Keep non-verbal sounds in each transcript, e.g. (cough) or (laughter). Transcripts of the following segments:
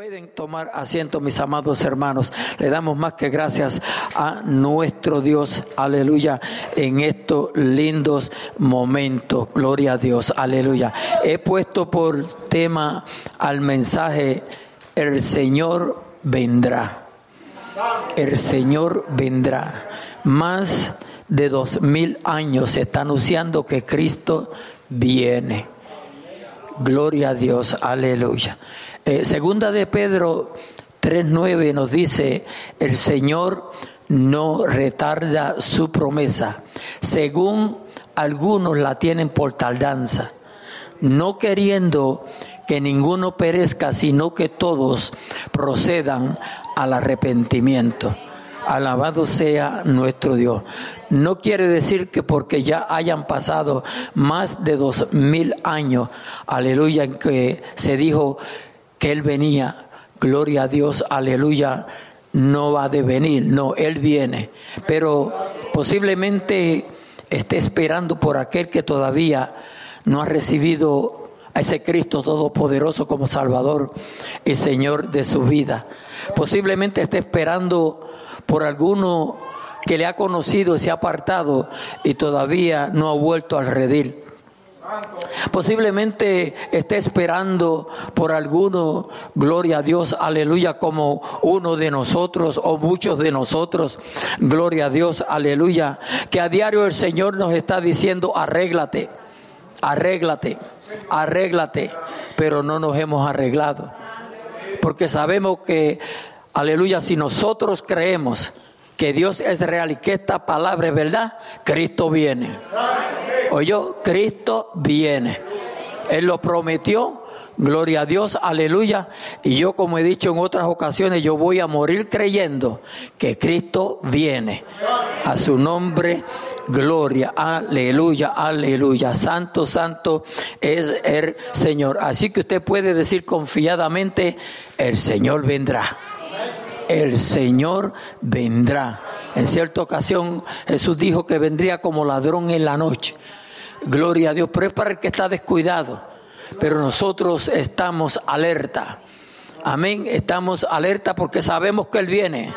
Pueden tomar asiento, mis amados hermanos. Le damos más que gracias a nuestro Dios, aleluya, en estos lindos momentos. Gloria a Dios, aleluya. He puesto por tema al mensaje, el Señor vendrá. El Señor vendrá. Más de dos mil años se está anunciando que Cristo viene. Gloria a Dios, aleluya. Eh, segunda de Pedro 3.9 nos dice, el Señor no retarda su promesa, según algunos la tienen por tardanza, no queriendo que ninguno perezca, sino que todos procedan al arrepentimiento. Alabado sea nuestro Dios. No quiere decir que porque ya hayan pasado más de dos mil años, aleluya, en que se dijo que Él venía, gloria a Dios, aleluya, no va de venir, no, Él viene. Pero posiblemente esté esperando por aquel que todavía no ha recibido a ese Cristo Todopoderoso como Salvador y Señor de su vida. Posiblemente esté esperando por alguno que le ha conocido y se ha apartado y todavía no ha vuelto al redil. Posiblemente esté esperando por alguno, gloria a Dios, aleluya, como uno de nosotros o muchos de nosotros, gloria a Dios, aleluya, que a diario el Señor nos está diciendo, arréglate, arréglate, arréglate, pero no nos hemos arreglado, porque sabemos que Aleluya, si nosotros creemos que Dios es real y que esta palabra es verdad, Cristo viene. Oye, Cristo viene. Él lo prometió, gloria a Dios, aleluya. Y yo, como he dicho en otras ocasiones, yo voy a morir creyendo que Cristo viene. A su nombre, gloria, aleluya, aleluya. Santo, santo es el Señor. Así que usted puede decir confiadamente, el Señor vendrá el Señor vendrá. En cierta ocasión Jesús dijo que vendría como ladrón en la noche. Gloria a Dios, pero es para el que está descuidado. Pero nosotros estamos alerta. Amén, estamos alerta porque sabemos que Él viene.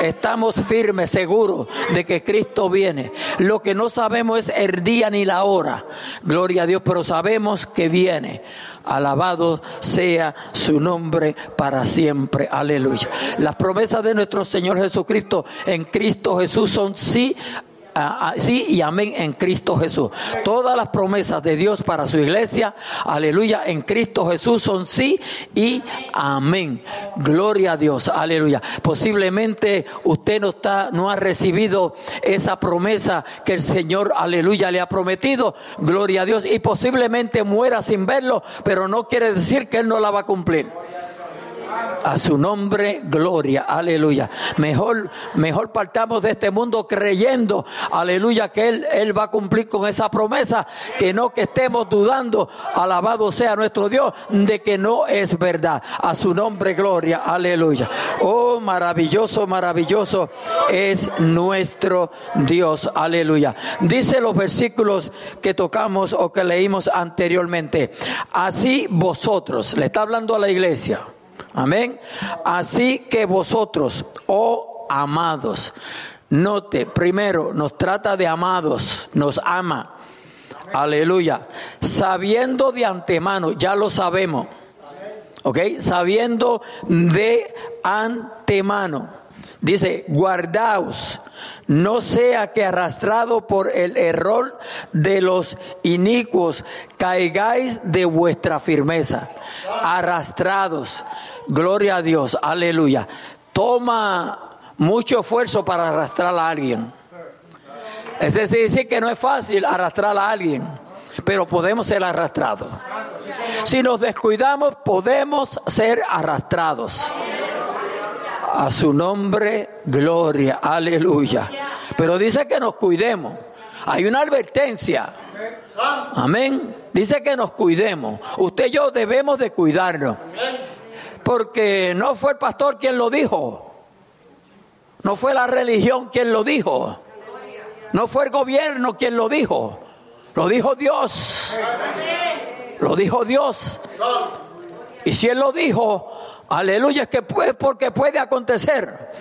Estamos firmes, seguros de que Cristo viene. Lo que no sabemos es el día ni la hora. Gloria a Dios, pero sabemos que viene. Alabado sea su nombre para siempre. Aleluya. Las promesas de nuestro Señor Jesucristo en Cristo Jesús son sí sí y amén en Cristo Jesús. Todas las promesas de Dios para su iglesia, aleluya, en Cristo Jesús son sí y amén. Gloria a Dios, aleluya. Posiblemente usted no está, no ha recibido esa promesa que el Señor, aleluya, le ha prometido. Gloria a Dios. Y posiblemente muera sin verlo, pero no quiere decir que Él no la va a cumplir. A su nombre, gloria, aleluya. Mejor, mejor partamos de este mundo creyendo, aleluya, que él, él va a cumplir con esa promesa, que no que estemos dudando, alabado sea nuestro Dios, de que no es verdad. A su nombre, gloria, aleluya. Oh, maravilloso, maravilloso es nuestro Dios, aleluya. Dice los versículos que tocamos o que leímos anteriormente. Así vosotros, le está hablando a la iglesia. Amén. Así que vosotros, oh amados, note, primero nos trata de amados, nos ama. Aleluya. Sabiendo de antemano, ya lo sabemos. ¿Ok? Sabiendo de antemano. Dice, guardaos, no sea que arrastrado por el error de los inicuos caigáis de vuestra firmeza. Arrastrados. Gloria a Dios, aleluya. Toma mucho esfuerzo para arrastrar a alguien. Es decir, que no es fácil arrastrar a alguien, pero podemos ser arrastrados. Si nos descuidamos, podemos ser arrastrados. A su nombre, gloria, aleluya. Pero dice que nos cuidemos. Hay una advertencia. Amén. Dice que nos cuidemos. Usted y yo debemos de cuidarnos porque no fue el pastor quien lo dijo. No fue la religión quien lo dijo. No fue el gobierno quien lo dijo. Lo dijo Dios. Lo dijo Dios. Y si Él lo dijo, Aleluya, es que es porque puede acontecer.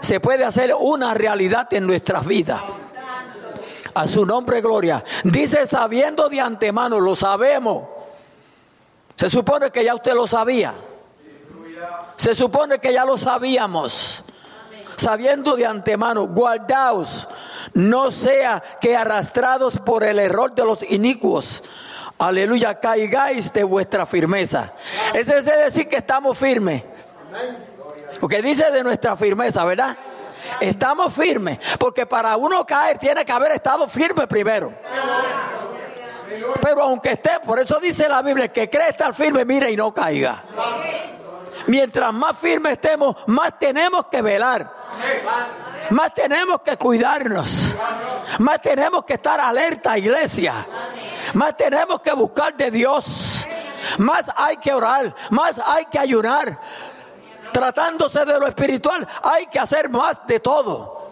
Se puede hacer una realidad en nuestras vidas. A su nombre, gloria. Dice sabiendo de antemano, lo sabemos. Se supone que ya usted lo sabía. Se supone que ya lo sabíamos. Sabiendo de antemano, guardaos, no sea que arrastrados por el error de los inicuos, aleluya, caigáis de vuestra firmeza. Ese es decir que estamos firmes. Porque dice de nuestra firmeza, ¿verdad? Estamos firmes, porque para uno caer tiene que haber estado firme primero. Pero aunque esté, por eso dice la Biblia, que cree estar firme, mire y no caiga. Mientras más firme estemos, más tenemos que velar. Más tenemos que cuidarnos. Más tenemos que estar alerta, iglesia. Más tenemos que buscar de Dios. Más hay que orar. Más hay que ayunar. Tratándose de lo espiritual, hay que hacer más de todo.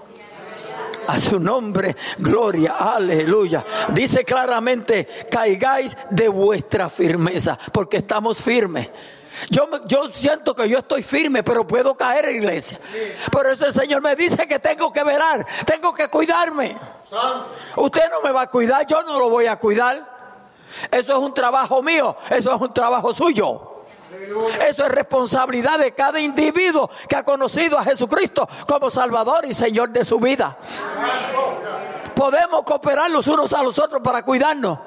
A su nombre, gloria, aleluya. Dice claramente, caigáis de vuestra firmeza, porque estamos firmes. Yo, yo siento que yo estoy firme, pero puedo caer en iglesia. Por eso el Señor me dice que tengo que velar, tengo que cuidarme. Usted no me va a cuidar, yo no lo voy a cuidar. Eso es un trabajo mío, eso es un trabajo suyo. Eso es responsabilidad de cada individuo que ha conocido a Jesucristo como Salvador y Señor de su vida. Podemos cooperar los unos a los otros para cuidarnos.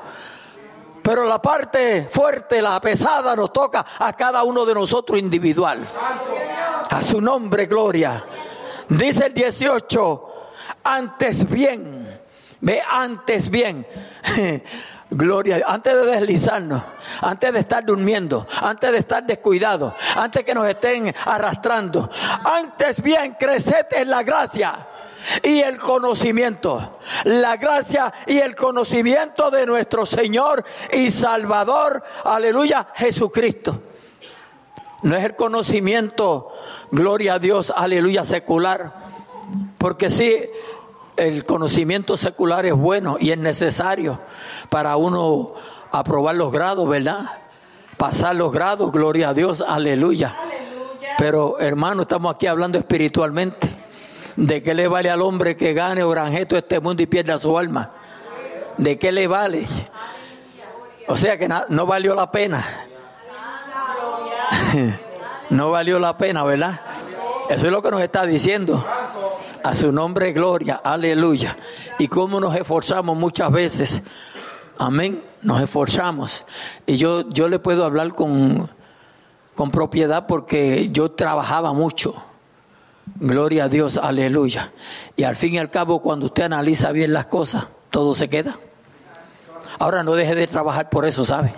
Pero la parte fuerte, la pesada, nos toca a cada uno de nosotros individual. A su nombre, gloria. Dice el 18, antes bien, ve antes bien. (laughs) Gloria, antes de deslizarnos, antes de estar durmiendo, antes de estar descuidados, antes que nos estén arrastrando, antes bien creced en la gracia y el conocimiento. La gracia y el conocimiento de nuestro Señor y Salvador, aleluya, Jesucristo. No es el conocimiento, gloria a Dios, aleluya, secular. Porque sí, el conocimiento secular es bueno y es necesario para uno aprobar los grados, ¿verdad? Pasar los grados, gloria a Dios, aleluya. Pero hermano, estamos aquí hablando espiritualmente. ¿De qué le vale al hombre que gane o granjeto este mundo y pierda su alma? ¿De qué le vale? O sea que no valió la pena. (laughs) no valió la pena, ¿verdad? Eso es lo que nos está diciendo. A su nombre, gloria, aleluya. Y cómo nos esforzamos muchas veces. Amén. Nos esforzamos. Y yo, yo le puedo hablar con, con propiedad porque yo trabajaba mucho. Gloria a Dios, aleluya. Y al fin y al cabo, cuando usted analiza bien las cosas, todo se queda. Ahora no deje de trabajar por eso, ¿sabe?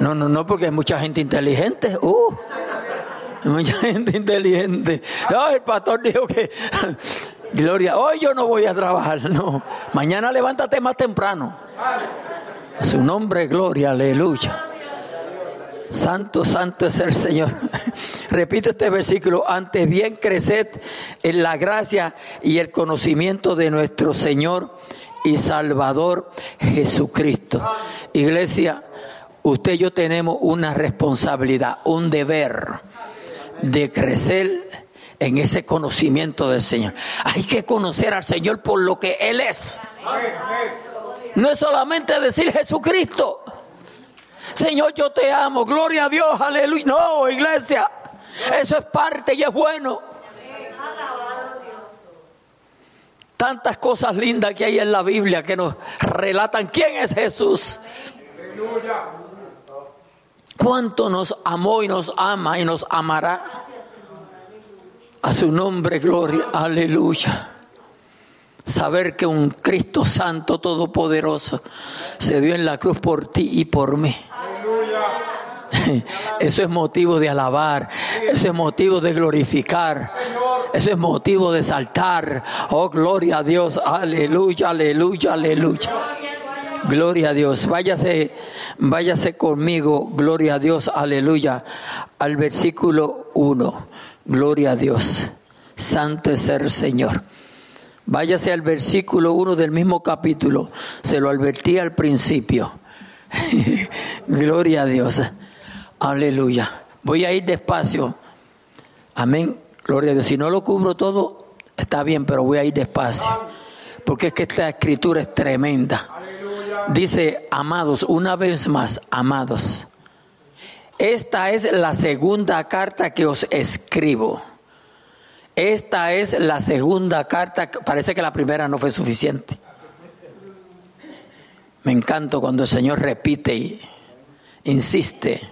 No, no, no, porque hay mucha gente inteligente. Uh. Mucha gente inteligente. el pastor dijo que, (laughs) Gloria, hoy yo no voy a trabajar. No, mañana levántate más temprano. Su nombre, Gloria, aleluya. Santo, santo es el Señor. (laughs) Repito este versículo, antes bien creced en la gracia y el conocimiento de nuestro Señor y Salvador Jesucristo. Iglesia, usted y yo tenemos una responsabilidad, un deber de crecer en ese conocimiento del Señor. Hay que conocer al Señor por lo que Él es. No es solamente decir Jesucristo. Señor, yo te amo. Gloria a Dios, aleluya. No, iglesia. Eso es parte y es bueno. Tantas cosas lindas que hay en la Biblia que nos relatan quién es Jesús. Cuánto nos amó y nos ama y nos amará. A su nombre, gloria, aleluya. Saber que un Cristo Santo Todopoderoso se dio en la cruz por ti y por mí. (laughs) Eso es motivo de alabar, eso es motivo de glorificar, eso es motivo de saltar. Oh, gloria a Dios, aleluya, aleluya, aleluya. Gloria a Dios. Váyase, váyase conmigo, gloria a Dios, aleluya, al versículo 1. Gloria a Dios. Santo es el Señor. Váyase al versículo 1 del mismo capítulo. Se lo advertí al principio. (laughs) gloria a Dios. Aleluya. Voy a ir despacio. Amén. Gloria a Dios. Si no lo cubro todo, está bien, pero voy a ir despacio. Porque es que esta escritura es tremenda. Dice, amados, una vez más, amados. Esta es la segunda carta que os escribo. Esta es la segunda carta. Parece que la primera no fue suficiente. Me encanta cuando el Señor repite y insiste.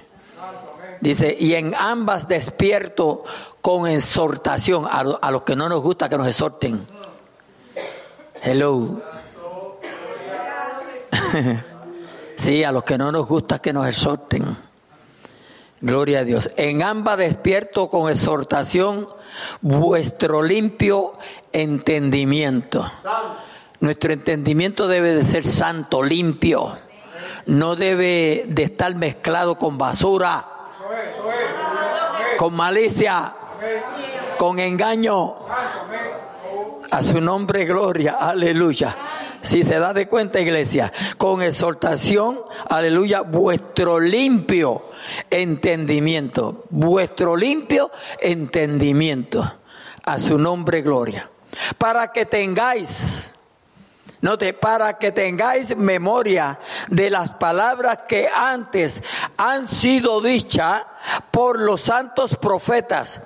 Dice, y en ambas despierto con exhortación a, los que no nos gusta que nos exhorten. Hello. (laughs) sí, a los que no nos gusta que nos exhorten. Gloria a Dios. En ambas despierto con exhortación vuestro limpio entendimiento. Nuestro entendimiento debe de ser santo, limpio. No debe de estar mezclado con basura, con malicia, con engaño. A su nombre, gloria, aleluya. Si se da de cuenta, iglesia, con exhortación, aleluya, vuestro limpio entendimiento, vuestro limpio entendimiento. A su nombre, gloria. Para que tengáis, note, para que tengáis memoria de las palabras que antes han sido dichas por los santos profetas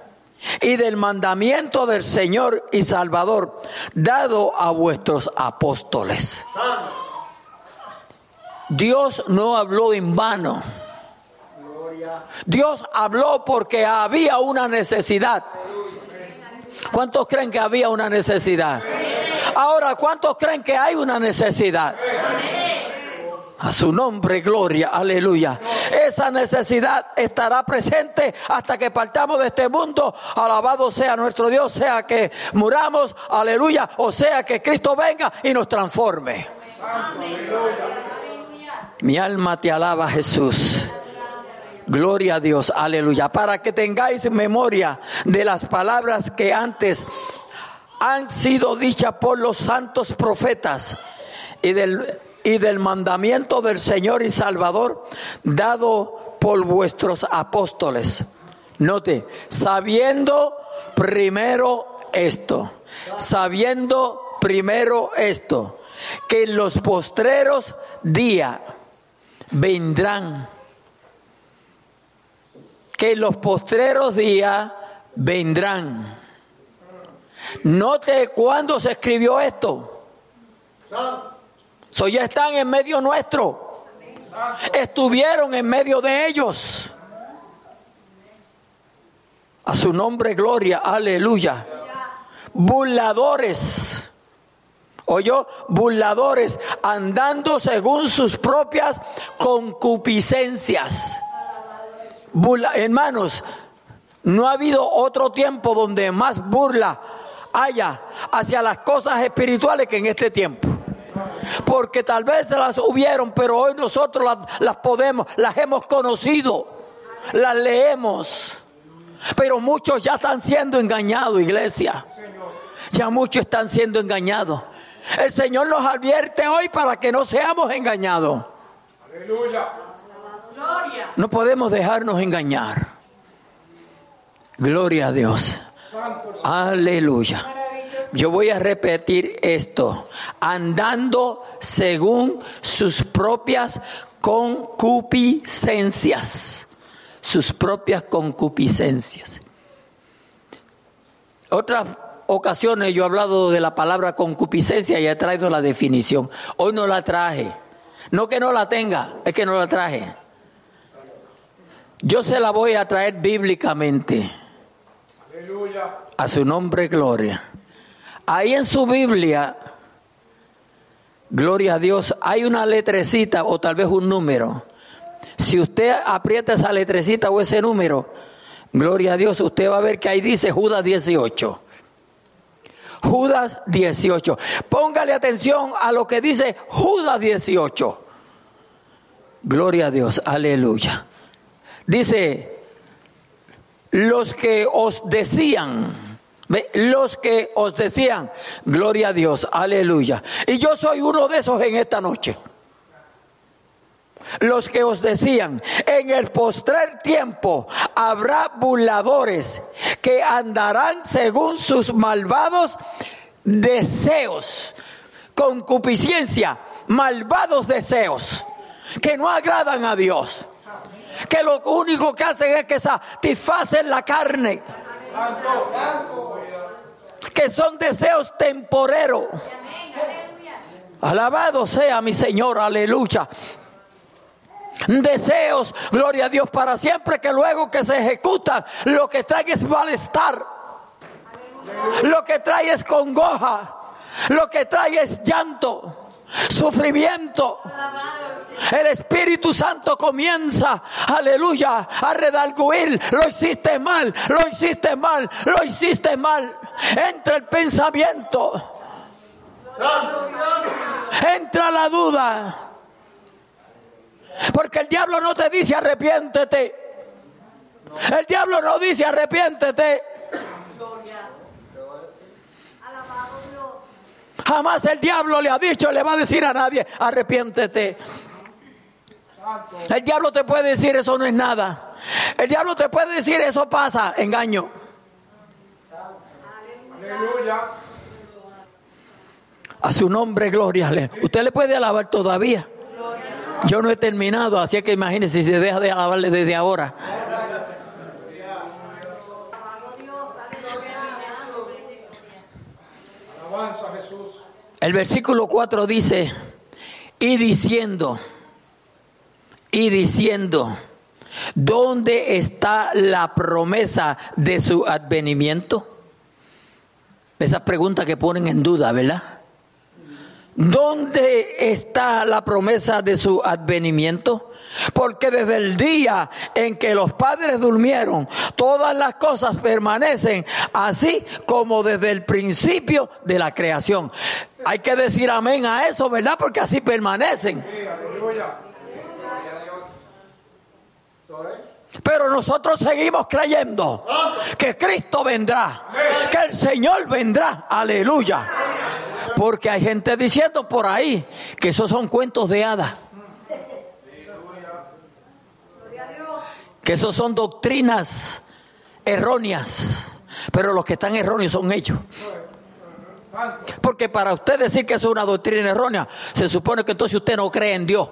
y del mandamiento del Señor y Salvador dado a vuestros apóstoles. Dios no habló en vano. Dios habló porque había una necesidad. ¿Cuántos creen que había una necesidad? Ahora, ¿cuántos creen que hay una necesidad? A su nombre, gloria, aleluya. Esa necesidad estará presente hasta que partamos de este mundo. Alabado sea nuestro Dios, sea que muramos, aleluya, o sea que Cristo venga y nos transforme. Mi alma te alaba, Jesús. Gloria a Dios, aleluya. Para que tengáis memoria de las palabras que antes han sido dichas por los santos profetas y del y del mandamiento del Señor y Salvador dado por vuestros apóstoles. Note, sabiendo primero esto, sabiendo primero esto, que en los postreros días vendrán, que en los postreros días vendrán. Note cuándo se escribió esto. So ya están en medio nuestro. Estuvieron en medio de ellos. A su nombre, gloria, aleluya. Burladores. Oyó, burladores, andando según sus propias concupiscencias. hermanos, no ha habido otro tiempo donde más burla haya hacia las cosas espirituales que en este tiempo porque tal vez se las hubieron, pero hoy nosotros las, podemos, las hemos conocido, las leemos. Pero muchos ya están siendo engañados, iglesia. Ya muchos están siendo engañados. El Señor nos advierte hoy para que no seamos engañados. Aleluya. No podemos dejarnos engañar. Gloria a Dios. Aleluya. Yo voy a repetir esto, andando según sus propias concupiscencias, sus propias concupiscencias. Otras ocasiones yo he hablado de la palabra concupiscencia y he traído la definición. Hoy no la traje. No que no la tenga, es que no la traje. Yo se la voy a traer bíblicamente. A su nombre, gloria. Ahí en su Biblia, gloria a Dios, hay una letrecita o tal vez un número. Si usted aprieta esa letrecita o ese número, gloria a Dios, usted va a ver que ahí dice Judas 18. Judas 18. Póngale atención a lo que dice Judas 18. Gloria a Dios, aleluya. Dice, los que os decían, los que os decían, gloria a Dios, aleluya. Y yo soy uno de esos en esta noche. los que os decían, en el postrer tiempo habrá burladores que andarán según sus malvados deseos, concupiscencia, malvados deseos, que no agradan a Dios, que lo único que hacen es que satisfacen la carne, que son deseos temporeros. Alabado sea mi Señor, aleluya deseos, gloria a Dios, para siempre que luego que se ejecuta lo que trae es malestar, lo que trae es congoja, lo que trae es llanto, sufrimiento. El Espíritu Santo comienza, aleluya, a redarguir. Lo hiciste mal, lo hiciste mal, lo hiciste mal. Entra el pensamiento. Entra la duda. Porque el diablo no te dice arrepiéntete. El diablo no dice arrepiéntete. Jamás el diablo le ha dicho, le va a decir a nadie, arrepiéntete. El diablo te puede decir eso no es nada. El diablo te puede decir eso pasa, engaño. A su nombre, gloria. Usted le puede alabar todavía. Yo no he terminado, así que imagínese si se deja de alabarle desde ahora. El versículo 4 dice, y diciendo, y diciendo, ¿dónde está la promesa de su advenimiento? Esa pregunta que ponen en duda, ¿verdad? ¿Dónde está la promesa de su advenimiento? Porque desde el día en que los padres durmieron, todas las cosas permanecen así como desde el principio de la creación. Hay que decir amén a eso, ¿verdad? Porque así permanecen. Pero nosotros seguimos creyendo que Cristo vendrá, que el Señor vendrá. Aleluya. Porque hay gente diciendo por ahí que esos son cuentos de hadas. Que esos son doctrinas erróneas. Pero los que están erróneos son ellos. Porque para usted decir que eso es una doctrina errónea, se supone que entonces usted no cree en Dios.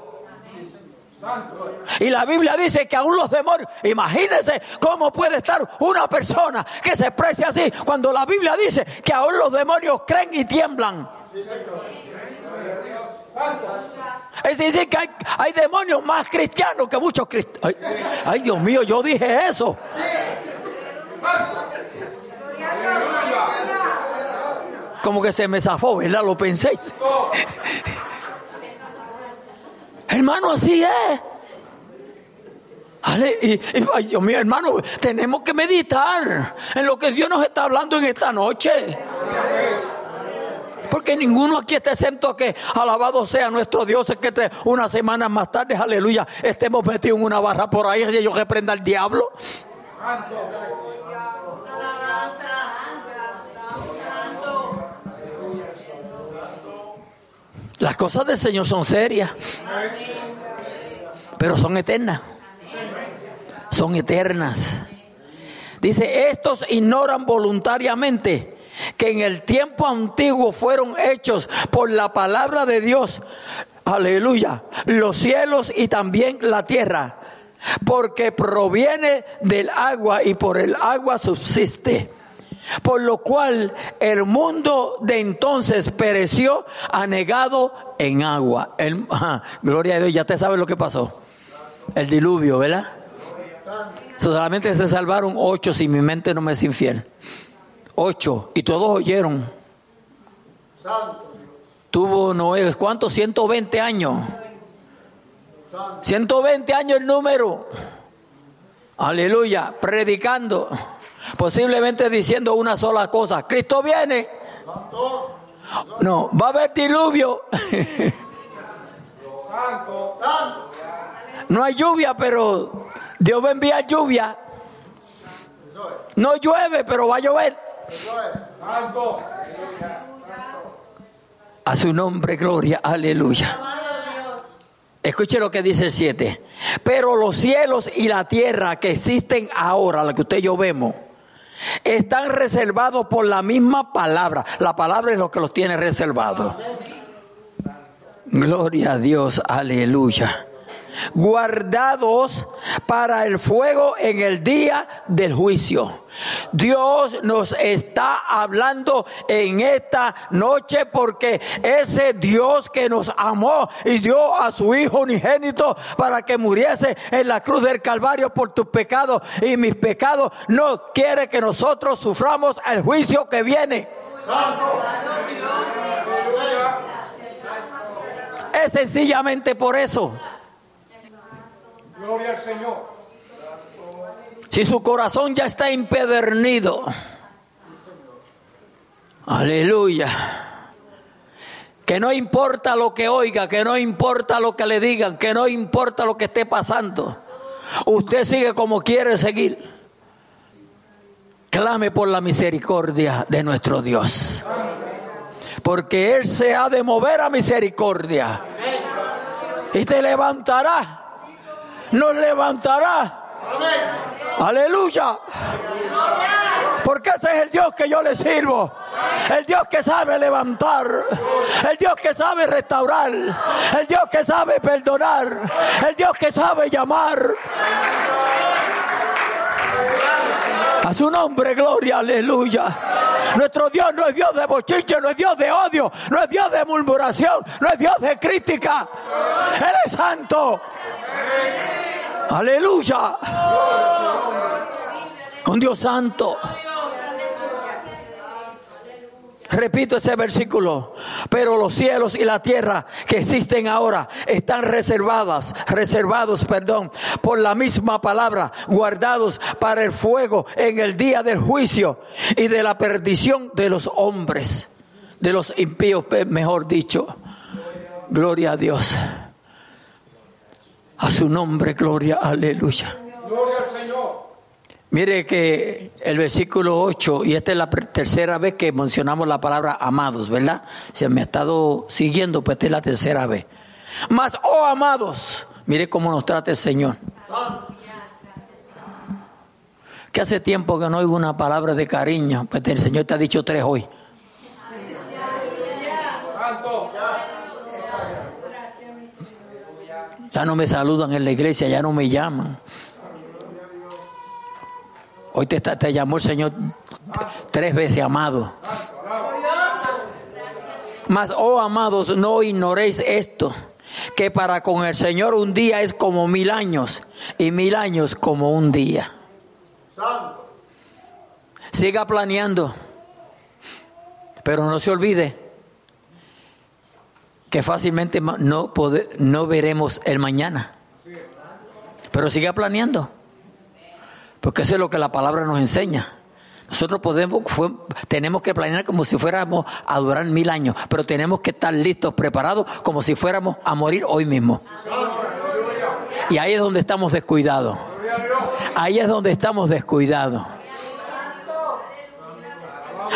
Y la Biblia dice que aún los demonios, imagínense cómo puede estar una persona que se exprese así cuando la Biblia dice que aún los demonios creen y tiemblan. Es decir, que hay, demonios más cristianos que muchos cristianos. Ay, Dios mío, yo dije eso. Como que se me zafó, ¿verdad? Lo penséis. Hermano, así es. Y, ay, Dios mío, hermano, tenemos que meditar en lo que Dios nos está hablando en esta noche. Porque ninguno aquí está exento a que alabado sea nuestro Dios, es que una semana más tarde, aleluya, estemos metidos en una barra por ahí y yo reprenda al diablo. Las cosas del Señor son serias, pero son eternas. Son eternas. Dice, estos ignoran voluntariamente que en el tiempo antiguo fueron hechos por la palabra de Dios. Aleluya. Los cielos y también la tierra. Porque proviene del agua y por el agua subsiste por lo cual el mundo de entonces pereció anegado en agua. gloria a Dios, ya te sabes lo que pasó. El diluvio, ¿verdad? Solamente se salvaron ocho, si mi mente no me es infiel. Ocho, y todos oyeron. Tuvo Noé, ¿cuántos? 120 años. 120 años el número. Aleluya, predicando. Posiblemente diciendo una sola cosa, Cristo viene. No, va a haber diluvio. No hay lluvia, pero Dios va a enviar lluvia. No llueve, pero va a llover. A su nombre, gloria, aleluya. Escuche lo que dice el 7. Pero los cielos y la tierra que existen ahora, la que usted y yo vemos, están reservados por la misma palabra. La palabra es lo que los tiene reservados. Gloria a Dios, aleluya guardados para el fuego en el día del juicio. Dios nos está hablando en esta noche porque ese Dios que nos amó y dio a su Hijo unigénito para que muriese en la cruz del Calvario por tus pecados y mis pecados, no quiere que nosotros suframos el juicio que viene. Es sencillamente por eso. Gloria al Señor. Si su corazón ya está impedernido, aleluya. Que no importa lo que oiga, que no importa lo que le digan, que no importa lo que esté pasando. Usted sigue como quiere seguir. Clame por la misericordia de nuestro Dios. Porque Él se ha de mover a misericordia. Y te levantará nos levantará. Aleluya. Porque ese es el Dios que yo le sirvo. El Dios que sabe levantar. El Dios que sabe restaurar. El Dios que sabe perdonar. El Dios que sabe llamar. A su nombre, gloria, aleluya. Nuestro Dios no es Dios de bochinche, no es Dios de odio, no es Dios de murmuración, no es Dios de crítica. Él es santo. Aleluya. Un Dios santo. Repito ese versículo. Pero los cielos y la tierra que existen ahora están reservadas, reservados, perdón, por la misma palabra, guardados para el fuego en el día del juicio y de la perdición de los hombres, de los impíos, mejor dicho. Gloria a Dios. A su nombre, gloria, aleluya. Gloria al Señor. Mire que el versículo 8, y esta es la tercera vez que mencionamos la palabra amados, ¿verdad? Si me ha estado siguiendo, pues esta es la tercera vez. Mas, oh amados, mire cómo nos trata el Señor. Que hace tiempo que no oigo una palabra de cariño, pues el Señor te ha dicho tres hoy. Ya no me saludan en la iglesia, ya no me llaman. Hoy te, llamó el Señor tres veces, amado. Mas, oh amados, no ignoréis esto, que para con el Señor un día es como mil años y mil años como un día. Siga planeando, pero no se olvide que fácilmente no, no veremos el mañana. Pero sigue planeando. Porque eso es lo que la palabra nos enseña. Nosotros podemos, tenemos que planear como si fuéramos a durar mil años, pero tenemos que estar listos, preparados, como si fuéramos a morir hoy mismo. Y ahí es donde estamos descuidados. Ahí es donde estamos descuidados.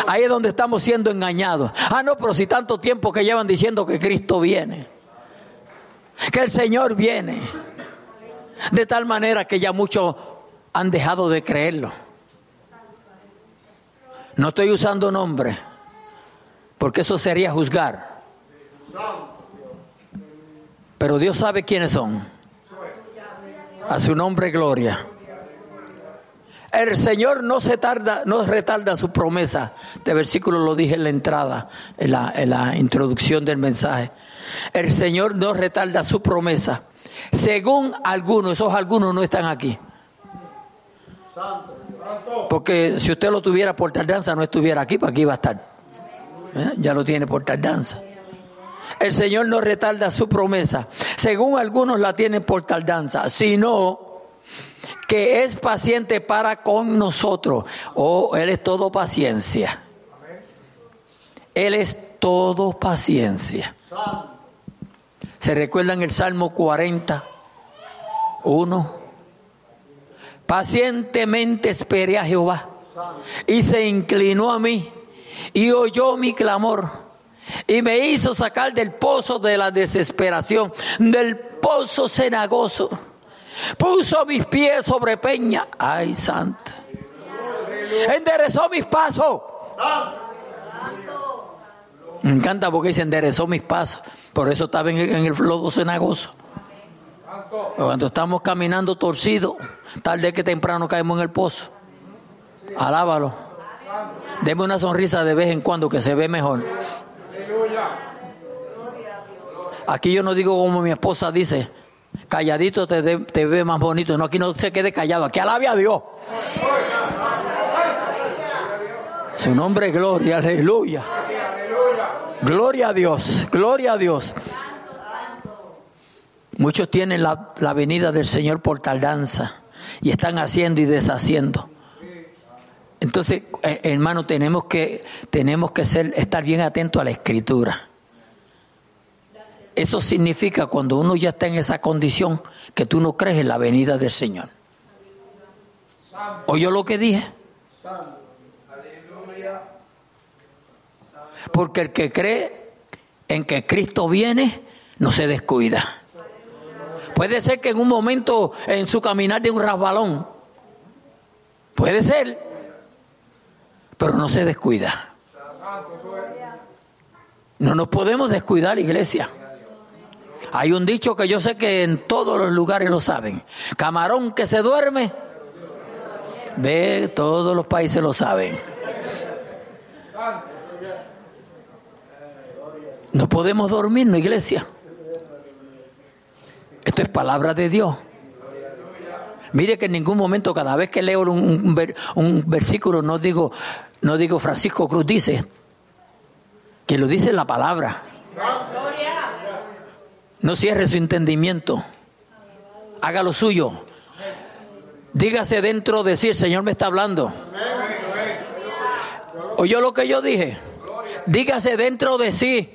Ahí es donde estamos siendo engañados. Ah, no, pero si tanto tiempo que llevan diciendo que Cristo viene, que el Señor viene, de tal manera que ya muchos han dejado de creerlo. No estoy usando nombre, porque eso sería juzgar. Pero Dios sabe quiénes son. A su nombre, gloria. El Señor no se tarda, no retarda su promesa. Este versículo lo dije en la entrada, en la, introducción del mensaje. El Señor no retarda su promesa. Según algunos, esos algunos no están aquí. Porque si usted lo tuviera por tardanza, no estuviera aquí, para aquí iba a estar. ¿Eh? Ya lo tiene por tardanza. El Señor no retarda su promesa. Según algunos la tienen por tardanza, sino que es paciente para con nosotros. Oh, Él es todo paciencia. Él es todo paciencia. ¿Se recuerdan el Salmo 40? Uno. Pacientemente esperé a Jehová y se inclinó a mí y oyó mi clamor y me hizo sacar del pozo de la desesperación, del pozo cenagoso. Puso mis pies sobre peña. Ay, santo. Enderezó mis pasos. Me encanta porque se enderezó mis pasos. Por eso estaba en el, en el lodo cenagoso. Cuando estamos caminando torcidos, tarde que temprano caemos en el pozo. Alábalo. Deme una sonrisa de vez en cuando que se ve mejor. Aquí yo no digo como mi esposa dice, calladito te, te ve más bonito. No, aquí no se quede callado, aquí alabe a Dios. Su nombre es gloria, aleluya. Gloria a Dios, gloria a Dios. Muchos tienen la, la venida del Señor por tardanza y están haciendo y deshaciendo. Entonces, eh, hermano, tenemos que, tenemos que ser, estar bien atentos a la escritura. Eso significa cuando uno ya está en esa condición que tú no crees en la venida del Señor. ¿Oyó lo que dije? Porque el que cree en que Cristo viene, no se descuida. Puede ser que en un momento en su caminar de un rasbalón, puede ser, pero no se descuida. No nos podemos descuidar, iglesia. Hay un dicho que yo sé que en todos los lugares lo saben. Camarón que se duerme, ve, todos los países lo saben. No podemos dormirnos, iglesia. Esto es palabra de Dios. Mire que en ningún momento, cada vez que leo un, un ver- un versículo, no digo, no digo Francisco Cruz dice, que lo dice la palabra. No cierre su entendimiento. Haga lo suyo. Dígase dentro de sí, el Señor me está hablando. ¿Oyó lo que yo dije? Dígase dentro de sí.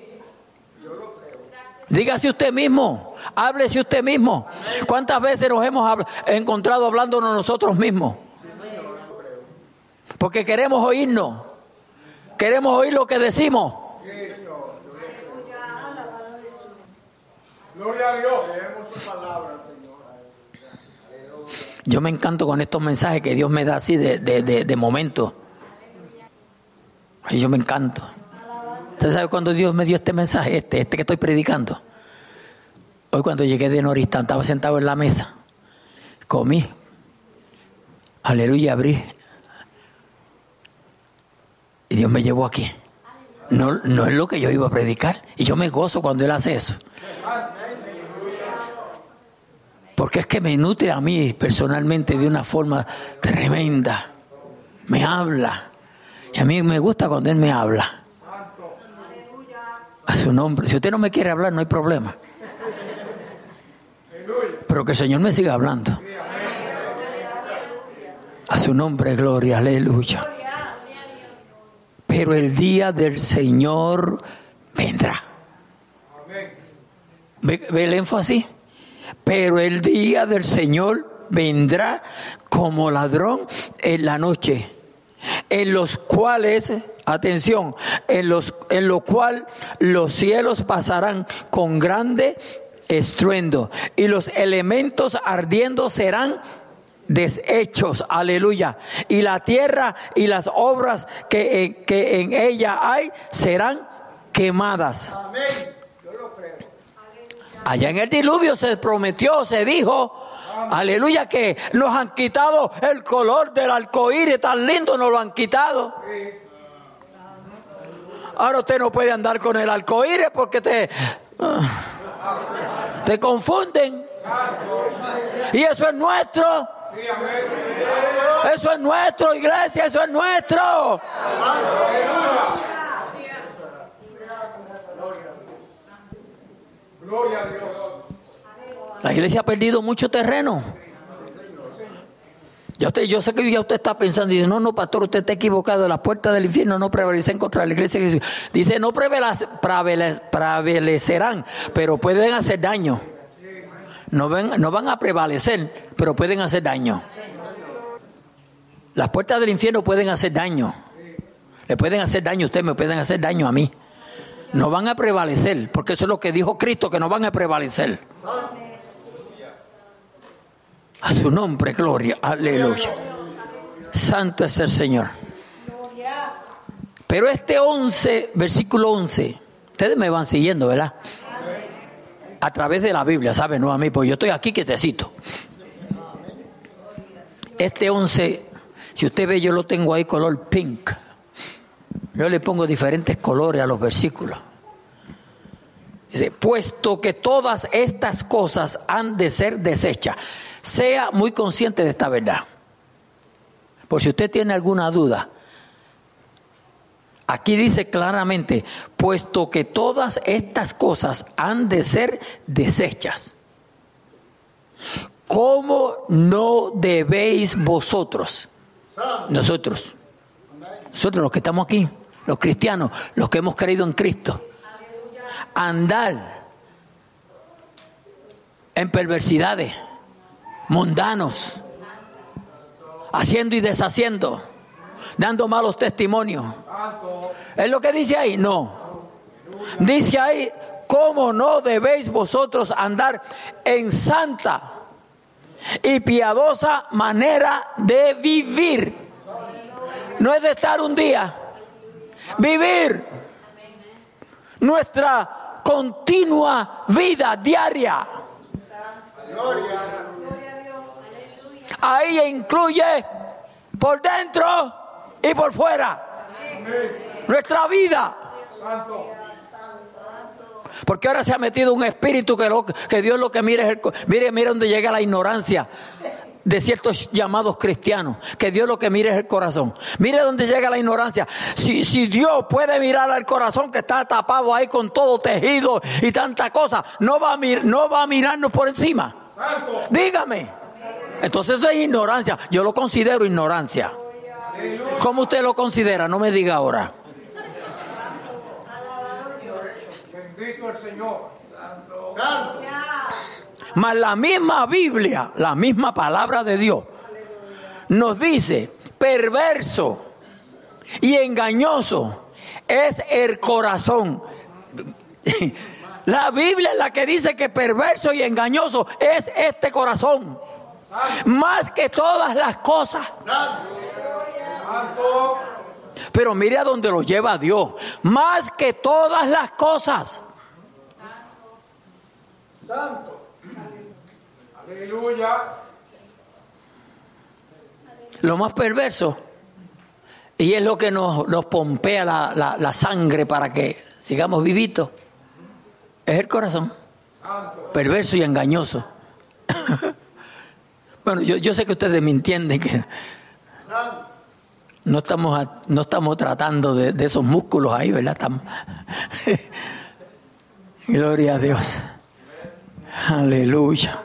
Dígase usted mismo, háblese usted mismo. ¿Cuántas veces nos hemos encontrado hablándonos nosotros mismos? Porque queremos oírnos, queremos oír lo que decimos. Gloria a Dios. Yo me encanto con estos mensajes que Dios me da así de, de, de, de momento. Yo me encanto. ¿Usted sabe cuando Dios me dio este mensaje? Este, este que estoy predicando. Hoy cuando llegué de Noristán, estaba sentado en la mesa. Comí. Aleluya, abrí. Y Dios me llevó aquí. No, no es lo que yo iba a predicar. Y yo me gozo cuando Él hace eso. Porque es que me nutre a mí personalmente de una forma tremenda. Me habla. Y a mí me gusta cuando Él me habla. A su nombre. Si usted no me quiere hablar, no hay problema. Pero que el Señor me siga hablando. A su nombre, gloria, aleluya. Pero el día del Señor vendrá. ¿Ve, ve el énfasis? Pero el día del Señor vendrá como ladrón en la noche, en los cuales, atención, en los en lo cual los cielos pasarán con grande estruendo y los elementos ardiendo serán deshechos, aleluya. Y la tierra y las obras que, en- que en ella hay serán quemadas. Allá en el diluvio se prometió, se dijo, aleluya, que nos han quitado el color del arcoíris tan lindo, nos lo han quitado. Ahora usted no puede andar con el arcoíris porque te, ah, confunden. Y eso es nuestro. Eso es nuestro, iglesia, eso es nuestro. La iglesia ha perdido mucho terreno. Ya usted, yo sé que ya usted está pensando, y dice, no, no, pastor, usted está equivocado, las puertas del infierno no prevalecen contra la iglesia. Dice, no prevalece- prevale- prevalecerán, pero pueden hacer daño. No, ven- no van a prevalecer, pero pueden hacer daño. Las puertas del infierno pueden hacer daño. Le pueden hacer daño a usted, me pueden hacer daño a mí. No van a prevalecer, porque eso es lo que dijo Cristo, que no van a prevalecer. A su nombre, gloria. Aleluya. Santo es el Señor. Pero este 11, versículo 11, ustedes me van siguiendo, ¿verdad? A través de la Biblia, ¿saben? No a mí, pues yo estoy aquí que te cito. Este 11, si usted ve, yo lo tengo ahí color pink. Yo le pongo diferentes colores a los versículos. Dice, puesto que todas estas cosas han de ser desechas, sea muy consciente de esta verdad. Por si usted tiene alguna duda, aquí dice claramente, puesto que todas estas cosas han de ser desechas. ¿Cómo no debéis vosotros, nosotros, nosotros los que estamos aquí, los cristianos, los que hemos creído en Cristo, andar en perversidades, mundanos, haciendo y deshaciendo, dando malos testimonios. ¿Es lo que dice ahí? No. Dice ahí, ¿cómo no debéis vosotros andar en santa y piadosa manera de vivir? No es de estar un día, vivir nuestra continua vida diaria. Ahí incluye por dentro y por fuera. Nuestra vida. Porque ahora se ha metido un espíritu que, lo, que Dios lo que mire es el, mire, mire donde llega la ignorancia de ciertos llamados cristianos, que Dios lo que mire es el corazón. Mire dónde llega la ignorancia. Si, si Dios puede mirar al corazón que está tapado ahí con todo tejido y tanta cosa, no va a, mir, no va a mirarnos por encima. Dígame. Entonces eso es ignorancia. Yo lo considero ignorancia. ¿Cómo usted lo considera? No me diga ahora. Bendito el Señor. Santo. Mas la misma Biblia, la misma palabra de Dios, nos dice, perverso y engañoso es el corazón. La Biblia es la que dice que perverso y engañoso es este corazón. Más que todas las cosas. Pero mire a dónde lo lleva Dios. Más que todas las cosas. Santo. Aleluya. Lo más perverso, y es lo que nos, nos pompea la, la, sangre para que sigamos vivitos, es el corazón. Perverso y engañoso. bueno, yo, yo sé que ustedes me entienden que no estamos, no estamos tratando de, de esos músculos ahí, ¿verdad? Estamos... (laughs) Gloria a Dios. Aleluya.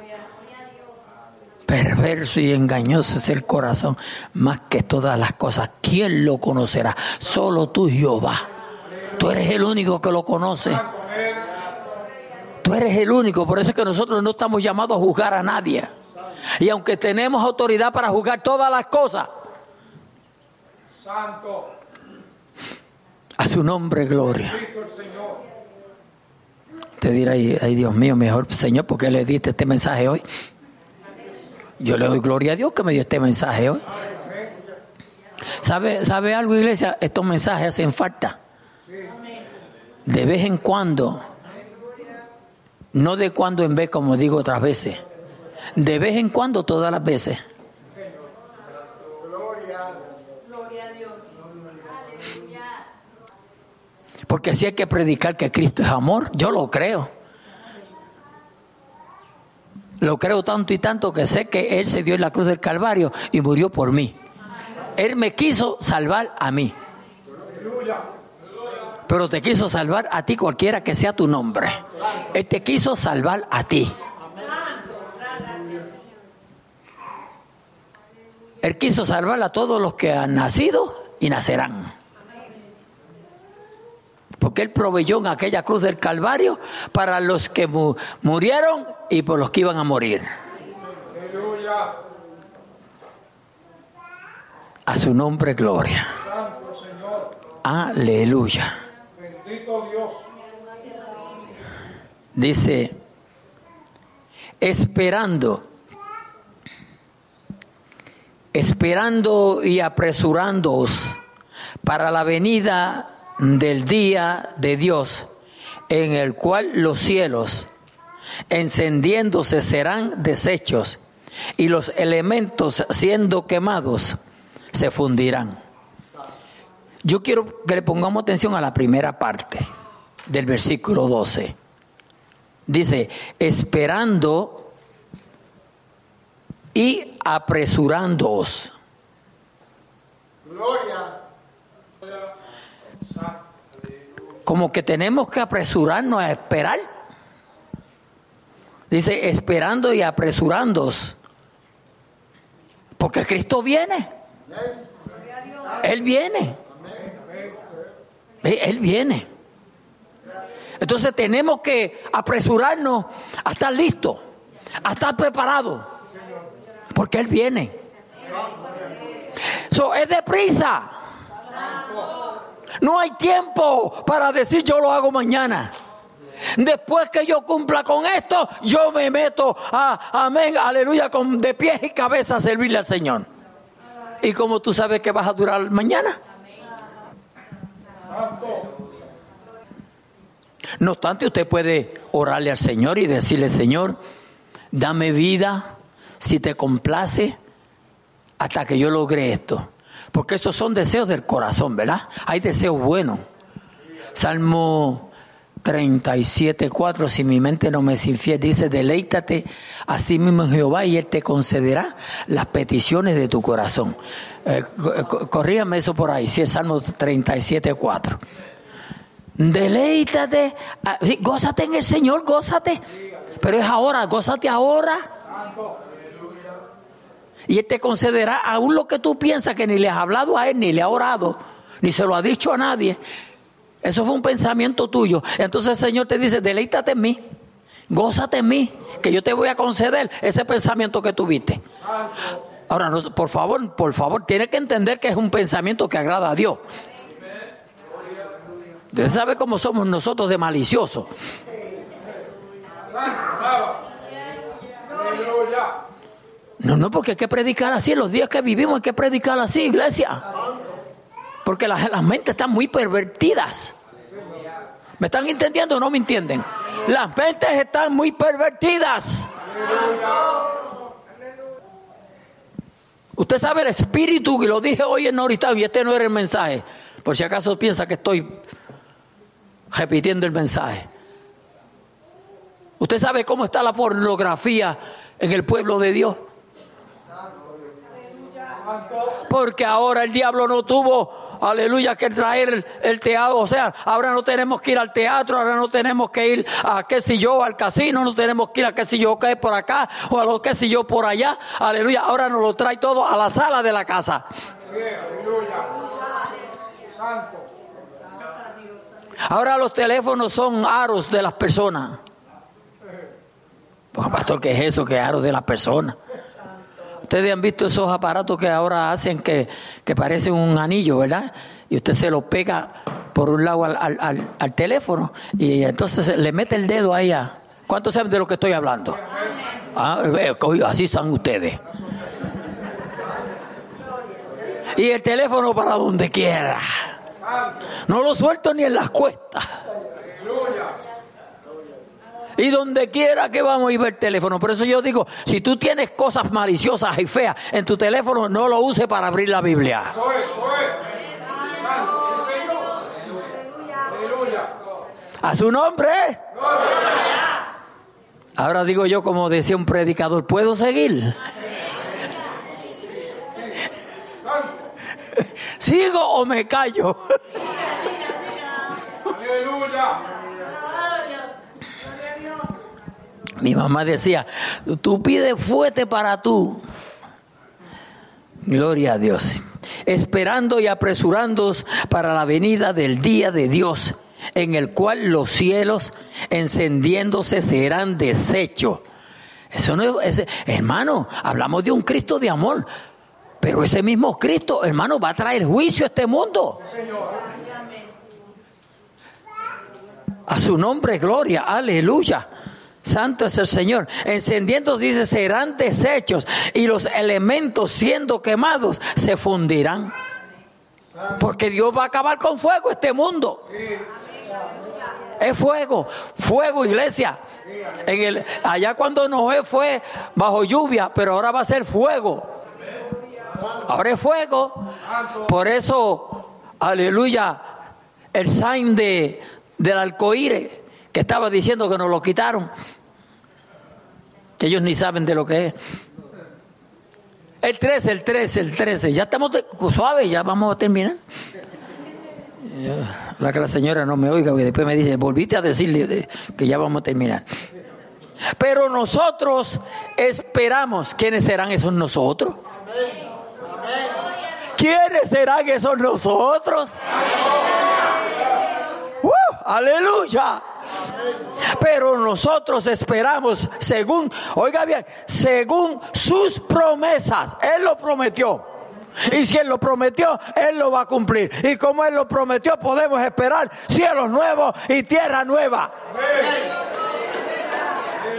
Perverso y engañoso es el corazón más que todas las cosas. ¿Quién lo conocerá? Solo tú, Jehová. Tú eres el único que lo conoce. Tú eres el único. Por eso es que nosotros no estamos llamados a juzgar a nadie. Y aunque tenemos autoridad para juzgar todas las cosas, Santo. A su nombre, gloria. Te dirá, ay Dios mío, mejor Señor, ¿por qué le diste este mensaje hoy? Yo le doy gloria a Dios que me dio este mensaje hoy. ¿Sabe, ¿Sabe algo, iglesia? Estos mensajes hacen falta. De vez en cuando, no de cuando en vez, como digo otras veces, de vez en cuando, todas las veces. Porque si hay que predicar que Cristo es amor, yo lo creo. Lo creo tanto y tanto que sé que Él se dio en la cruz del Calvario y murió por mí. Él me quiso salvar a mí. Pero te quiso salvar a ti cualquiera que sea tu nombre. Él te quiso salvar a ti. Él quiso salvar a todos los que han nacido y nacerán. Porque Él proveyó en aquella cruz del Calvario para los que murieron y por los que iban a morir. Aleluya. A su nombre, gloria. Aleluya. Dice, esperando esperando y apresurándoos para la venida del día de Dios, en el cual los cielos, encendiéndose, serán deshechos, y los elementos siendo quemados, se fundirán. Yo quiero que le pongamos atención a la primera parte del versículo 12. Dice, esperando y apresurándoos. Gloria. Como que tenemos que apresurarnos a esperar. Dice, esperando y apresurándoos. Porque Cristo viene. Él viene. Él viene. Entonces tenemos que apresurarnos a estar listos, a estar preparados, porque Él viene. So, es deprisa. No hay tiempo para decir yo lo hago mañana. Después que yo cumpla con esto, yo me meto a, amén, aleluya, con de pies y cabeza a servirle al Señor. ¿Y como tú sabes que vas a durar mañana? No obstante, usted puede orarle al Señor y decirle, Señor, dame vida si te complace hasta que yo logre esto. Porque esos son deseos del corazón, ¿verdad? Hay deseos buenos. Salmo 37, 4, si mi mente no me es infiel, dice, deleítate a sí mismo en Jehová y Él te concederá las peticiones de tu corazón. Eh, corríame eso por ahí, si es Salmo 37, 4. Deleítate, gózate en el Señor, gózate. Pero es ahora, gózate ahora. Y Él te concederá aún lo que tú piensas que ni le has hablado a Él, ni le ha orado, ni se lo ha dicho a nadie. Eso fue un pensamiento tuyo. Entonces el Señor te dice, deleítate en mí, gózate en mí, que yo te voy a conceder ese pensamiento que tuviste. Ahora, por favor, por favor, tiene que entender que es un pensamiento que agrada a Dios. Usted sabe cómo somos nosotros de maliciosos. No, no, porque hay que predicar así. En los días que vivimos hay que predicar así, iglesia. Porque las, las mentes están muy pervertidas. ¿Me están entendiendo o no me entienden? Las mentes están muy pervertidas. Usted sabe el espíritu, y lo dije hoy en ahorita, y este no era el mensaje. Por si acaso piensa que estoy repitiendo el mensaje. ¿Usted sabe cómo está la pornografía en el pueblo de Dios? Porque ahora el diablo no tuvo, aleluya, que traer el teatro. O sea, ahora no tenemos que ir al teatro, ahora no tenemos que ir a qué sé yo, al casino, no tenemos que ir a qué sé yo, que por acá o a lo que sé yo por allá. Aleluya, ahora nos lo trae todo a la sala de la casa. Ahora los teléfonos son aros de las personas. Pues, pastor, ¿qué es eso? ¿Qué aros de las personas? Ustedes han visto esos aparatos que ahora hacen que, parecen un anillo, ¿verdad? Y usted se lo pega por un lado al, teléfono y entonces le mete el dedo ahí. A, ¿Cuántos saben de lo que estoy hablando? Ah, eh, así están ustedes. Y el teléfono para donde quiera. No lo suelto ni en las cuestas. Y donde quiera que vamos a ver el teléfono. Por eso yo digo, si tú tienes cosas maliciosas y feas en tu teléfono, no lo use para abrir la Biblia. A su nombre. Ahora digo yo, como decía un predicador, ¿puedo seguir? ¿Sigo o me callo? Mi mamá decía, tú pides fuerte para tú. Gloria a Dios. Esperando y apresurándoos para la venida del día de Dios, en el cual los cielos encendiéndose serán deshechos. Eso no es, hermano, hablamos de un Cristo de amor. Pero ese mismo Cristo, hermano, va a traer juicio a este mundo. A su nombre, gloria, aleluya. Santo es el Señor. Encendiendo, dice, serán deshechos y los elementos siendo quemados se fundirán. Porque Dios va a acabar con fuego este mundo. Es fuego, fuego, iglesia. En el, allá cuando Noé fue bajo lluvia, pero ahora va a ser fuego. Ahora es fuego. Por eso, aleluya, el sign de, del arcoíris que estaba diciendo que nos lo quitaron. Que ellos ni saben de lo que es. El 13, el 13, el 13. Ya estamos suaves, ya vamos a terminar. La señora no me oiga y después me dice, volviste a decirle que ya vamos a terminar. Pero nosotros esperamos. ¿Quiénes serán esos nosotros? ¿Quiénes serán esos nosotros? ¡Uh! aleluya. Pero nosotros esperamos según, oiga bien, según sus promesas. Él lo prometió. Y si Él lo prometió, Él lo va a cumplir. Y como Él lo prometió, podemos esperar cielos nuevos y tierra nueva.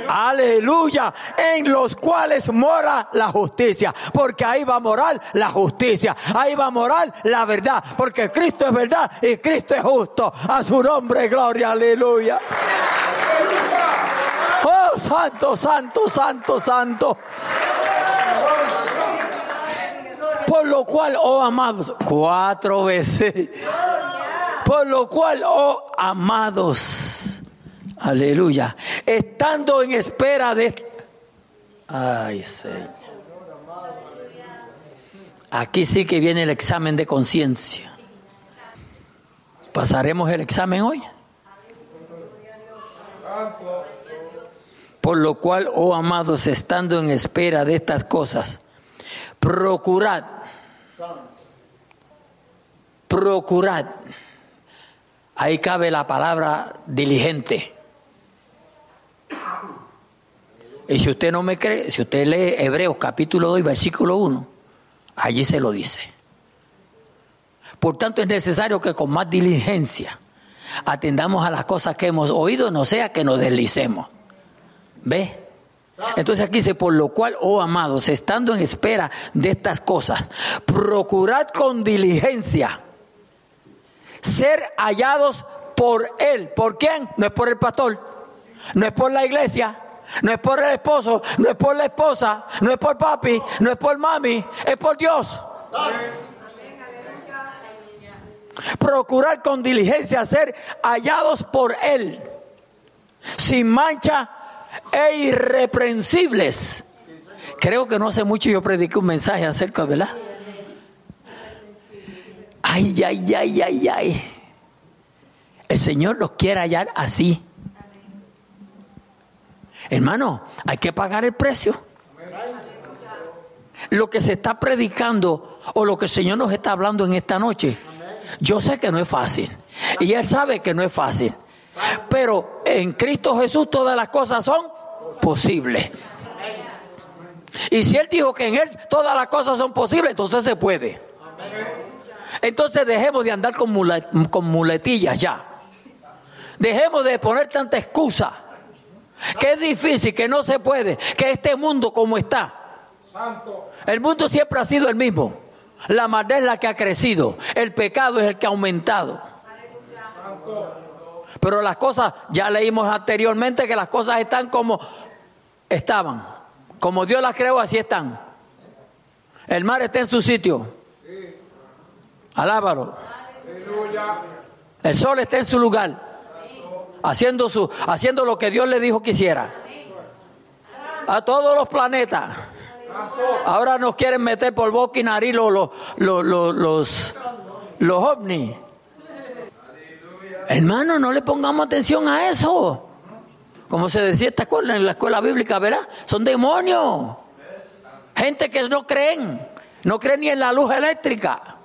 Aleluya. En los cuales mora la justicia. Porque ahí va a morar la justicia. Ahí va a morar la verdad. Porque Cristo es verdad y Cristo es justo. A su nombre, gloria. Aleluya. Oh, santo, santo, santo, santo. Por lo cual, oh amados, cuatro veces. Por lo cual, oh amados Aleluya. Estando en espera de... Ay, Señor. Aquí sí que viene el examen de conciencia. ¿Pasaremos el examen hoy? Por lo cual, oh amados, estando en espera de estas cosas, procurad, procurad, ahí cabe la palabra diligente Y si usted no me cree, si usted lee Hebreos capítulo 2, versículo 1, allí se lo dice. Por tanto, es necesario que con más diligencia atendamos a las cosas que hemos oído, no sea que nos deslicemos. ¿Ve? Entonces aquí dice, por lo cual, oh amados, estando en espera de estas cosas, procurad con diligencia ser hallados por Él. ¿Por quién? No es por el pastor, no es por la iglesia, no es por el esposo, no es por la esposa, no es por papi, no es por mami, es por Dios. Procurar con diligencia ser hallados por Él, sin mancha e irreprensibles. Creo que no hace mucho yo prediqué un mensaje acerca, ¿verdad? Ay, ay, ay, ay, ay. El Señor los quiere hallar así. Hermano, hay que pagar el precio. Lo que se está predicando o lo que el Señor nos está hablando en esta noche, yo sé que no es fácil. Y Él sabe que no es fácil. Pero en Cristo Jesús todas las cosas son posibles. Y si Él dijo que en Él todas las cosas son posibles, entonces se puede. Entonces dejemos de andar con, muletillas ya. Dejemos de poner tanta excusa que es difícil, que no se puede, que este mundo como está. El mundo siempre ha sido el mismo. La maldad es la que ha crecido, el pecado es el que ha aumentado. Pero las cosas, ya leímos anteriormente que las cosas están como estaban. Como Dios las creó, así están. El mar está en su sitio. Alábalo. El sol está en su lugar haciendo, su, haciendo lo que Dios le dijo que hiciera. A todos los planetas. Ahora nos quieren meter por boca y nariz los, los, los, los, los ovnis. Hermano, no le pongamos atención a eso. Como se decía esta escuela, en la escuela bíblica, ¿verdad? Son demonios. Gente que no creen. No creen ni en la luz eléctrica.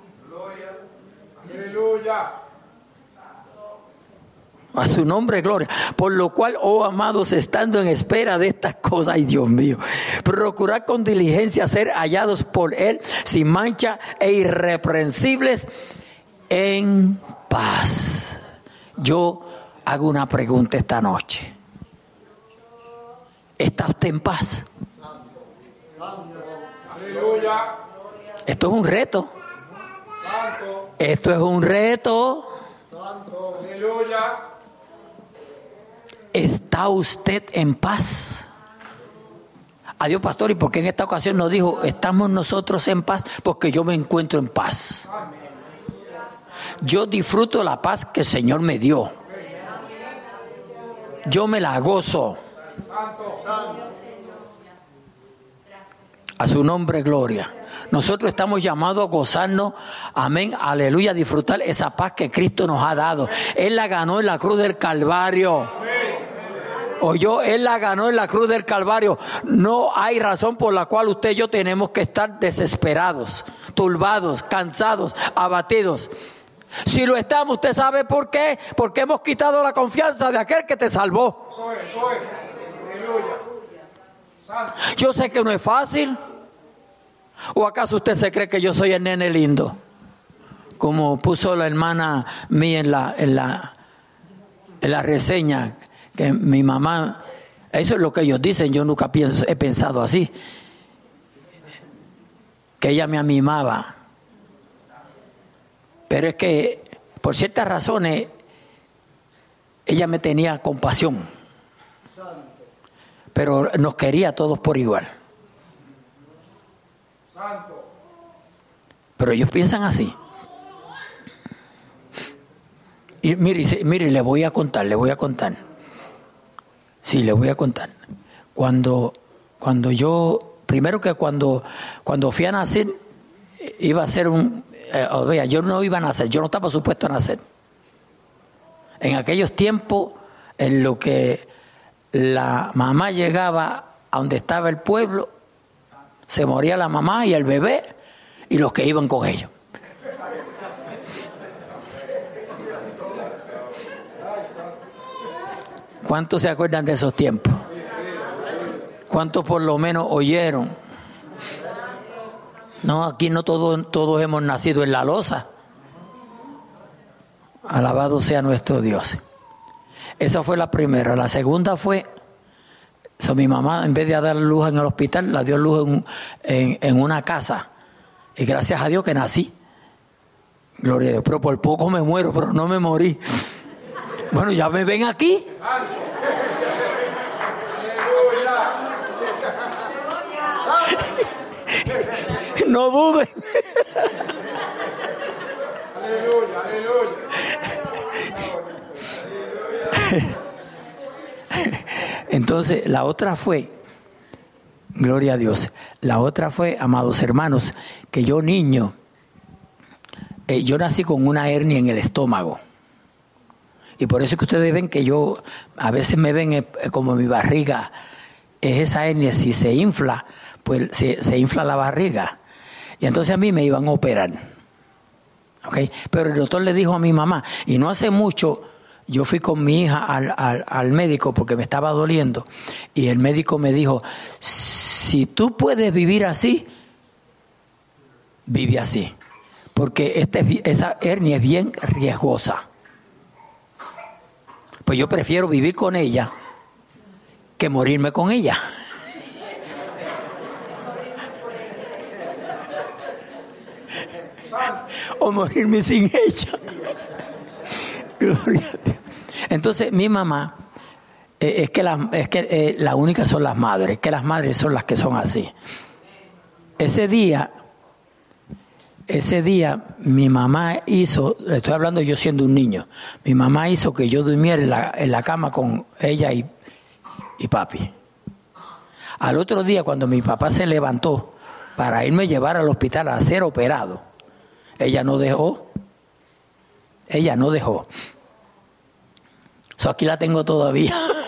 A su nombre, gloria. Por lo cual, oh amados, estando en espera de estas cosas, ay Dios mío, procurar con diligencia ser hallados por Él sin mancha e irreprensibles en paz. Yo hago una pregunta esta noche. ¿Está usted en paz? Aleluya. Esto es un reto. Esto es un reto. Aleluya. ¿Está usted en paz? Adiós, pastor. ¿Y por qué en esta ocasión nos dijo, estamos nosotros en paz? Porque yo me encuentro en paz. Yo disfruto la paz que el Señor me dio. Yo me la gozo. A su nombre, gloria. Nosotros estamos llamados a gozarnos, amén, aleluya, a disfrutar esa paz que Cristo nos ha dado. Él la ganó en la cruz del Calvario. Oyó, Él la ganó en la cruz del Calvario. No hay razón por la cual usted y yo tenemos que estar desesperados, turbados, cansados, abatidos. Si lo estamos, usted sabe por qué. Porque hemos quitado la confianza de aquel que te salvó. Yo sé que no es fácil. ¿O acaso usted se cree que yo soy el nene lindo? Como puso la hermana mía en la, en la, en la reseña, que mi mamá, eso es lo que ellos dicen, yo nunca pienso, he pensado así, que ella me amimaba. Pero es que, por ciertas razones, ella me tenía compasión. Pero nos quería todos por igual. Pero ellos piensan así. Y mire, mire, le voy a contar, le voy a contar. Sí, le voy a contar. Cuando, cuando yo, primero que cuando, cuando fui a nacer, eh, iba a ser un, eh, vea, yo no iba a nacer, yo no estaba supuesto a nacer. En aquellos tiempos, en lo que la mamá llegaba a donde estaba el pueblo, se moría la mamá y el bebé y los que iban con ellos. ¿Cuántos se acuerdan de esos tiempos? ¿Cuántos por lo menos oyeron? No, aquí no todos, todos hemos nacido en la losa. Alabado sea nuestro Dios. Esa fue la primera. La segunda fue, so, mi mamá en vez de dar luz en el hospital, la dio luz en, en- en una casa. Y gracias a Dios que nací. Gloria a Dios. Pero por poco me muero, pero no me morí. Bueno, ya me ven aquí. No duden. Aleluya, aleluya. Entonces, la otra fue, gloria a Dios, la otra fue, amados hermanos, que yo niño, eh, yo nací con una hernia en el estómago. Y por eso es que ustedes ven que yo, a veces me ven eh, como mi barriga, es esa hernia, si se infla, pues se, se infla la barriga. Y entonces a mí me iban a operar. ¿ok? Pero el doctor le dijo a mi mamá, y no hace mucho, yo fui con mi hija al, al- al médico porque me estaba doliendo, y el médico me dijo, si tú puedes vivir así, vive así, porque es bi- esa hernia es bien riesgosa. Pues yo prefiero vivir con ella que morirme con ella. o morirme sin ella. Gloria a Dios. Entonces, mi mamá, eh, es que, la, es que eh, la única son las madres, que las madres son las que son así. Ese día, ese día mi mamá hizo, estoy hablando yo siendo un niño, mi mamá hizo que yo durmiera en la, en la cama con ella y, y papi. Al otro día, cuando mi papá se levantó para irme a llevar al hospital a ser operado, ella no dejó. Ella no dejó. So, aquí la tengo todavía. (laughs)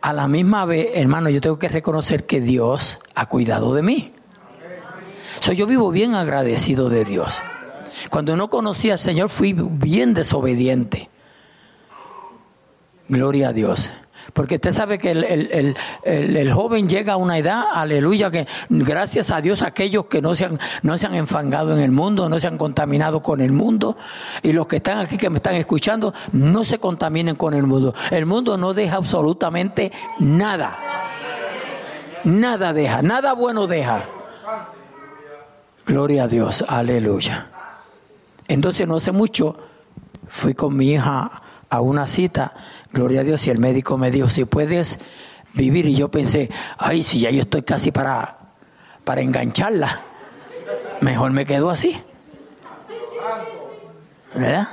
A la misma vez, hermano, yo tengo que reconocer que Dios ha cuidado de mí. So, yo vivo bien agradecido de Dios. Cuando no conocía al Señor fui bien desobediente. Gloria a Dios. Porque usted sabe que el, el, el, joven llega a una edad, aleluya, que gracias a Dios aquellos que no se, no se han enfangado en el mundo, no se han contaminado con el mundo, y los que están aquí, que me están escuchando, no se contaminen con el mundo. El mundo no deja absolutamente nada. Nada deja, nada bueno deja. Gloria a Dios, aleluya. Entonces no hace mucho fui con mi hija a una cita, gloria a Dios, y el médico me dijo, si puedes vivir, y yo pensé, ay, si ya yo estoy casi para, para engancharla, mejor me quedo así. ¿Verdad?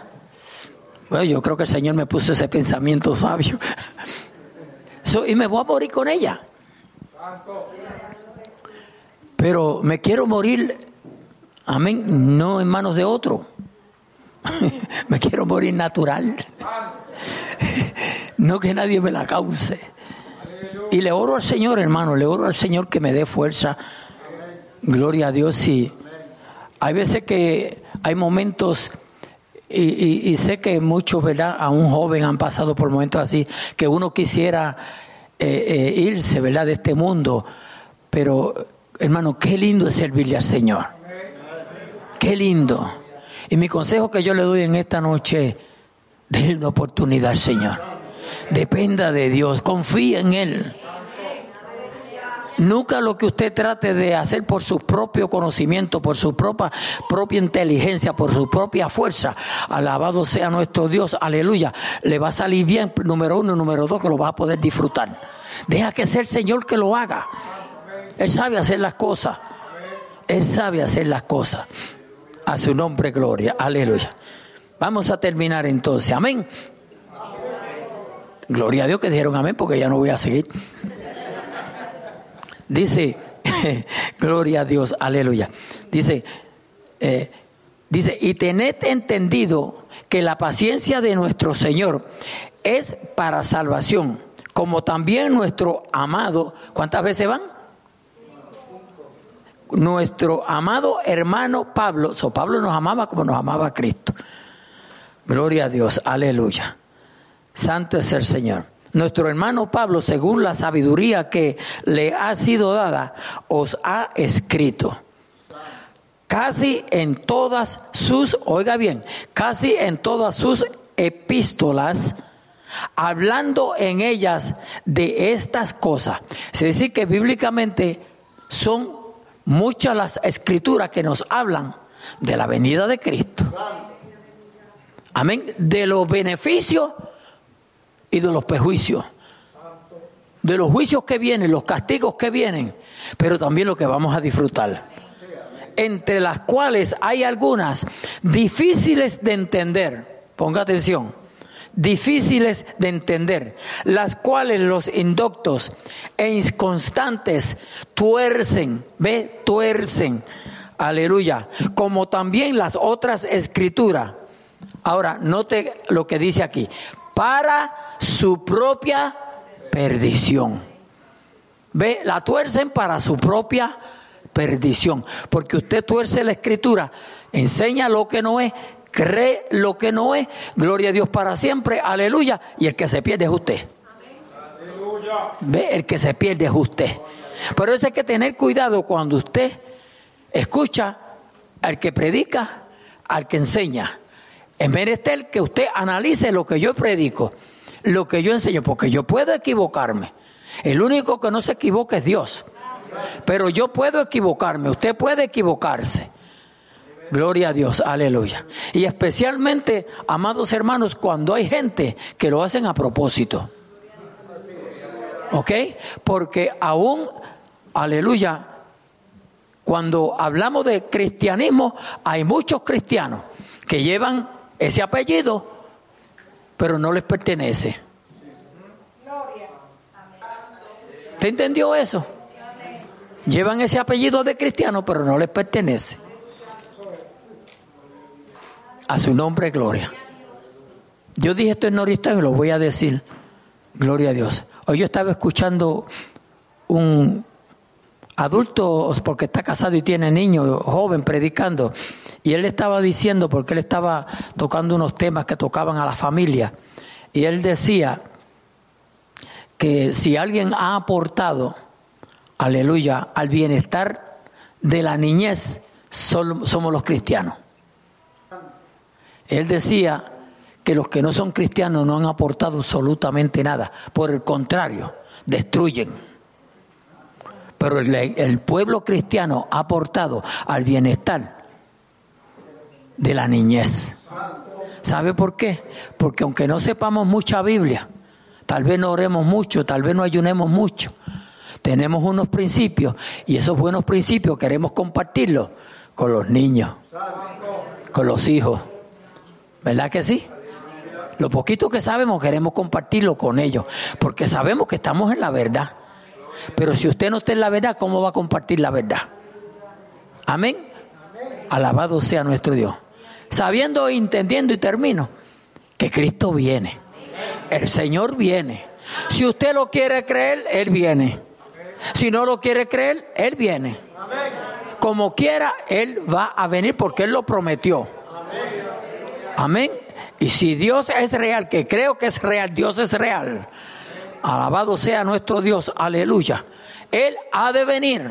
Bueno, yo creo que el Señor me puso ese pensamiento sabio. (laughs) y me voy a morir con ella. Pero me quiero morir, amén, no en manos de otro. (laughs) me quiero morir natural. No que nadie me la cause. Y le oro al Señor, hermano, le oro al Señor que me dé fuerza. Gloria a Dios. Y hay veces que hay momentos, y, sé que muchos, ¿verdad? A un joven han pasado por momentos así, que uno quisiera eh, eh, irse, ¿verdad? De este mundo. Pero, hermano, qué lindo es servirle al Señor. Qué lindo. Y mi consejo que yo le doy en esta noche, denle una oportunidad, Señor. Dependa de Dios, confía en Él. Nunca lo que usted trate de hacer por su propio conocimiento, por su propia, propia inteligencia, por su propia fuerza, alabado sea nuestro Dios, aleluya, le va a salir bien, número uno, número dos, que lo va a poder disfrutar. Deja que sea el Señor que lo haga. Él sabe hacer las cosas. Él sabe hacer las cosas. A su nombre, gloria. Aleluya. Vamos a terminar entonces. Amén. Gloria a Dios que dijeron amén porque ya no voy a seguir. Dice, (laughs) gloria a Dios, aleluya. Dice, eh, dice, y tened entendido que la paciencia de nuestro Señor es para salvación, como también nuestro amado, ¿cuántas veces van? nuestro amado hermano Pablo, so Pablo nos amaba como nos amaba Cristo. Gloria a Dios, aleluya. Santo es el Señor. Nuestro hermano Pablo, según la sabiduría que le ha sido dada, os ha escrito. Casi en todas sus, oiga bien, casi en todas sus epístolas, hablando en ellas de estas cosas. Es decir, que bíblicamente son muchas las escrituras que nos hablan de la venida de Cristo. Amén. De los beneficios y de los prejuicios. De los juicios que vienen, los castigos que vienen, pero también lo que vamos a disfrutar. Entre las cuales hay algunas difíciles de entender. Ponga atención difíciles de entender, las cuales los indoctos e inconstantes tuercen, ve, tuercen, aleluya, como también las otras escrituras. Ahora, note lo que dice aquí, para su propia perdición. Ve, la tuercen para su propia perdición, porque usted tuerce la escritura, enseña lo que no es cree lo que no es, gloria a Dios para siempre, aleluya, y el que se pierde es usted. Ve, el que se pierde es usted. Por eso hay que tener cuidado cuando usted escucha al que predica, al que enseña. Es menester que usted analice lo que yo predico, lo que yo enseño, porque yo puedo equivocarme. El único que no se equivoca es Dios. Pero yo puedo equivocarme, usted puede equivocarse. Gloria a Dios, aleluya. Y especialmente, amados hermanos, cuando hay gente que lo hacen a propósito. ¿Ok? Porque aún, aleluya, cuando hablamos de cristianismo, hay muchos cristianos que llevan ese apellido, pero no les pertenece. ¿Te entendió eso? Llevan ese apellido de cristiano, pero no les pertenece. A su nombre, gloria. Yo dije esto en Norista y lo voy a decir. Gloria a Dios. Hoy yo estaba escuchando un adulto, porque está casado y tiene niños, joven, predicando. Y él estaba diciendo, porque él estaba tocando unos temas que tocaban a la familia. Y él decía que si alguien ha aportado, aleluya, al bienestar de la niñez, somos los cristianos. Él decía que los que no son cristianos no han aportado absolutamente nada. Por el contrario, destruyen. Pero el, el, pueblo cristiano ha aportado al bienestar de la niñez. ¿Sabe por qué? Porque aunque no sepamos mucha Biblia, tal vez no oremos mucho, tal vez no ayunemos mucho, tenemos unos principios y esos buenos principios queremos compartirlos con los niños, con los hijos. ¿Verdad que sí? Lo poquito que sabemos queremos compartirlo con ellos, porque sabemos que estamos en la verdad. Pero si usted no está en la verdad, ¿cómo va a compartir la verdad? Amén. Alabado sea nuestro Dios. Sabiendo, entendiendo y termino que Cristo viene. El Señor viene. Si usted lo quiere creer, Él viene. Si no lo quiere creer, Él viene. Como quiera, Él va a venir porque Él lo prometió. Amén. Y si Dios es real, que creo que es real, Dios es real. Alabado sea nuestro Dios, aleluya. Él ha de venir.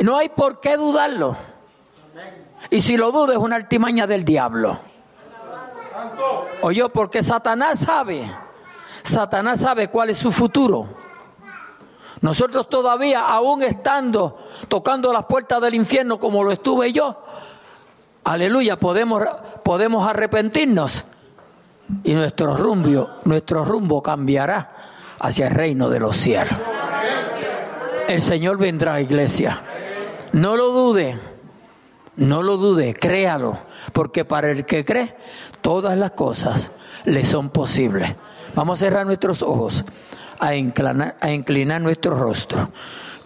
No hay por qué dudarlo. Y si lo duda es una altimaña del diablo. Oye, porque Satanás sabe. Satanás sabe cuál es su futuro. Nosotros todavía, aún estando tocando las puertas del infierno como lo estuve yo, aleluya, podemos, podemos arrepentirnos y nuestro rumbo, nuestro rumbo cambiará hacia el reino de los cielos. El Señor vendrá, iglesia. No lo dude, no lo dude, créalo, porque para el que cree, todas las cosas le son posibles. Vamos a cerrar nuestros ojos, a inclinar, nuestro rostro.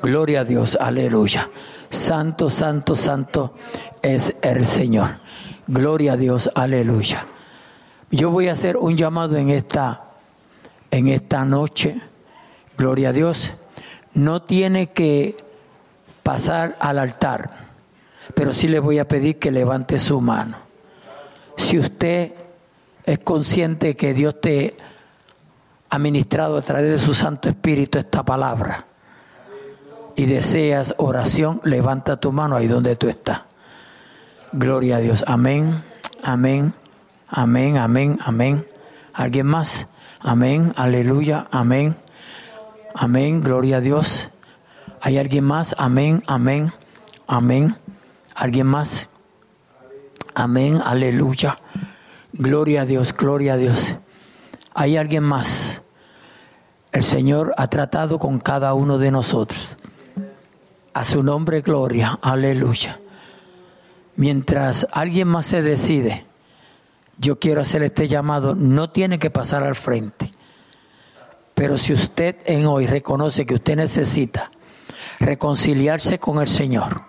Gloria a Dios, aleluya. Santo, santo, santo es el Señor. Gloria a Dios, aleluya. Yo voy a hacer un llamado en esta, en esta noche. Gloria a Dios. No tiene que pasar al altar, pero sí le voy a pedir que levante su mano. Si usted es consciente que Dios te ha ministrado a través de su Santo Espíritu esta palabra, y deseas oración, levanta tu mano ahí donde tú estás. Gloria a Dios. Amén, amén, amén, amén, amén. ¿Alguien más? Amén, aleluya, amén, amén, gloria a Dios. ¿Hay alguien más? Amén, amén, amén. ¿Alguien más? Amén, aleluya. Gloria a Dios, gloria a Dios. ¿Hay alguien más? El Señor ha tratado con cada uno de nosotros. A su nombre, gloria. Aleluya. Mientras alguien más se decide, yo quiero hacer este llamado, no tiene que pasar al frente. Pero si usted en hoy reconoce que usted necesita reconciliarse con el Señor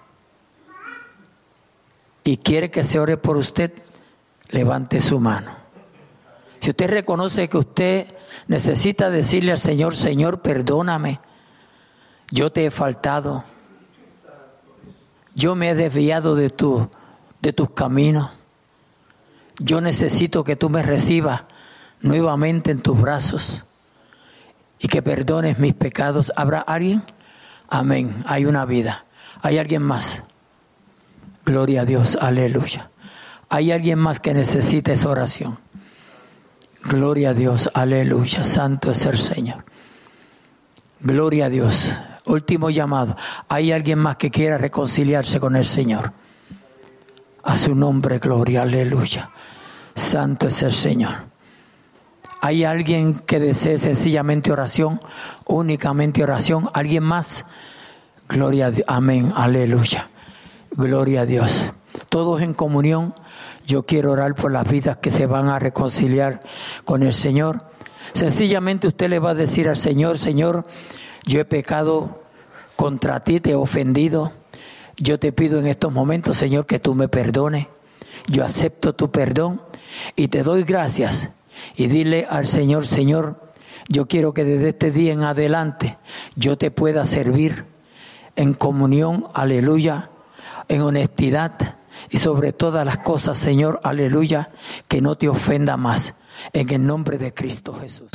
y quiere que se ore por usted, levante su mano. Si usted reconoce que usted necesita decirle al Señor, Señor, perdóname, yo te he faltado yo me he desviado de, tu, de tus caminos. Yo necesito que tú me recibas nuevamente en tus brazos y que perdones mis pecados. ¿Habrá alguien? Amén. Hay una vida. ¿Hay alguien más? Gloria a Dios. Aleluya. ¿Hay alguien más que necesite esa oración? Gloria a Dios. Aleluya. Santo es el Señor. Gloria a Dios. Último llamado. ¿Hay alguien más que quiera reconciliarse con el Señor? A su nombre, gloria, aleluya. Santo es el Señor. ¿Hay alguien que desee sencillamente oración? Únicamente oración. ¿Alguien más? Gloria a Dios. Amén. Aleluya. Gloria a Dios. Todos en comunión. Yo quiero orar por las vidas que se van a reconciliar con el Señor. Sencillamente usted le va a decir al Señor, Señor, yo he pecado contra ti, te he ofendido. Yo te pido en estos momentos, Señor, que tú me perdones. Yo acepto tu perdón y te doy gracias. Y dile al Señor, Señor, yo quiero que desde este día en adelante yo te pueda servir en comunión, aleluya, en honestidad y sobre todas las cosas, Señor, aleluya, que no te ofenda más. En el nombre de Cristo Jesús.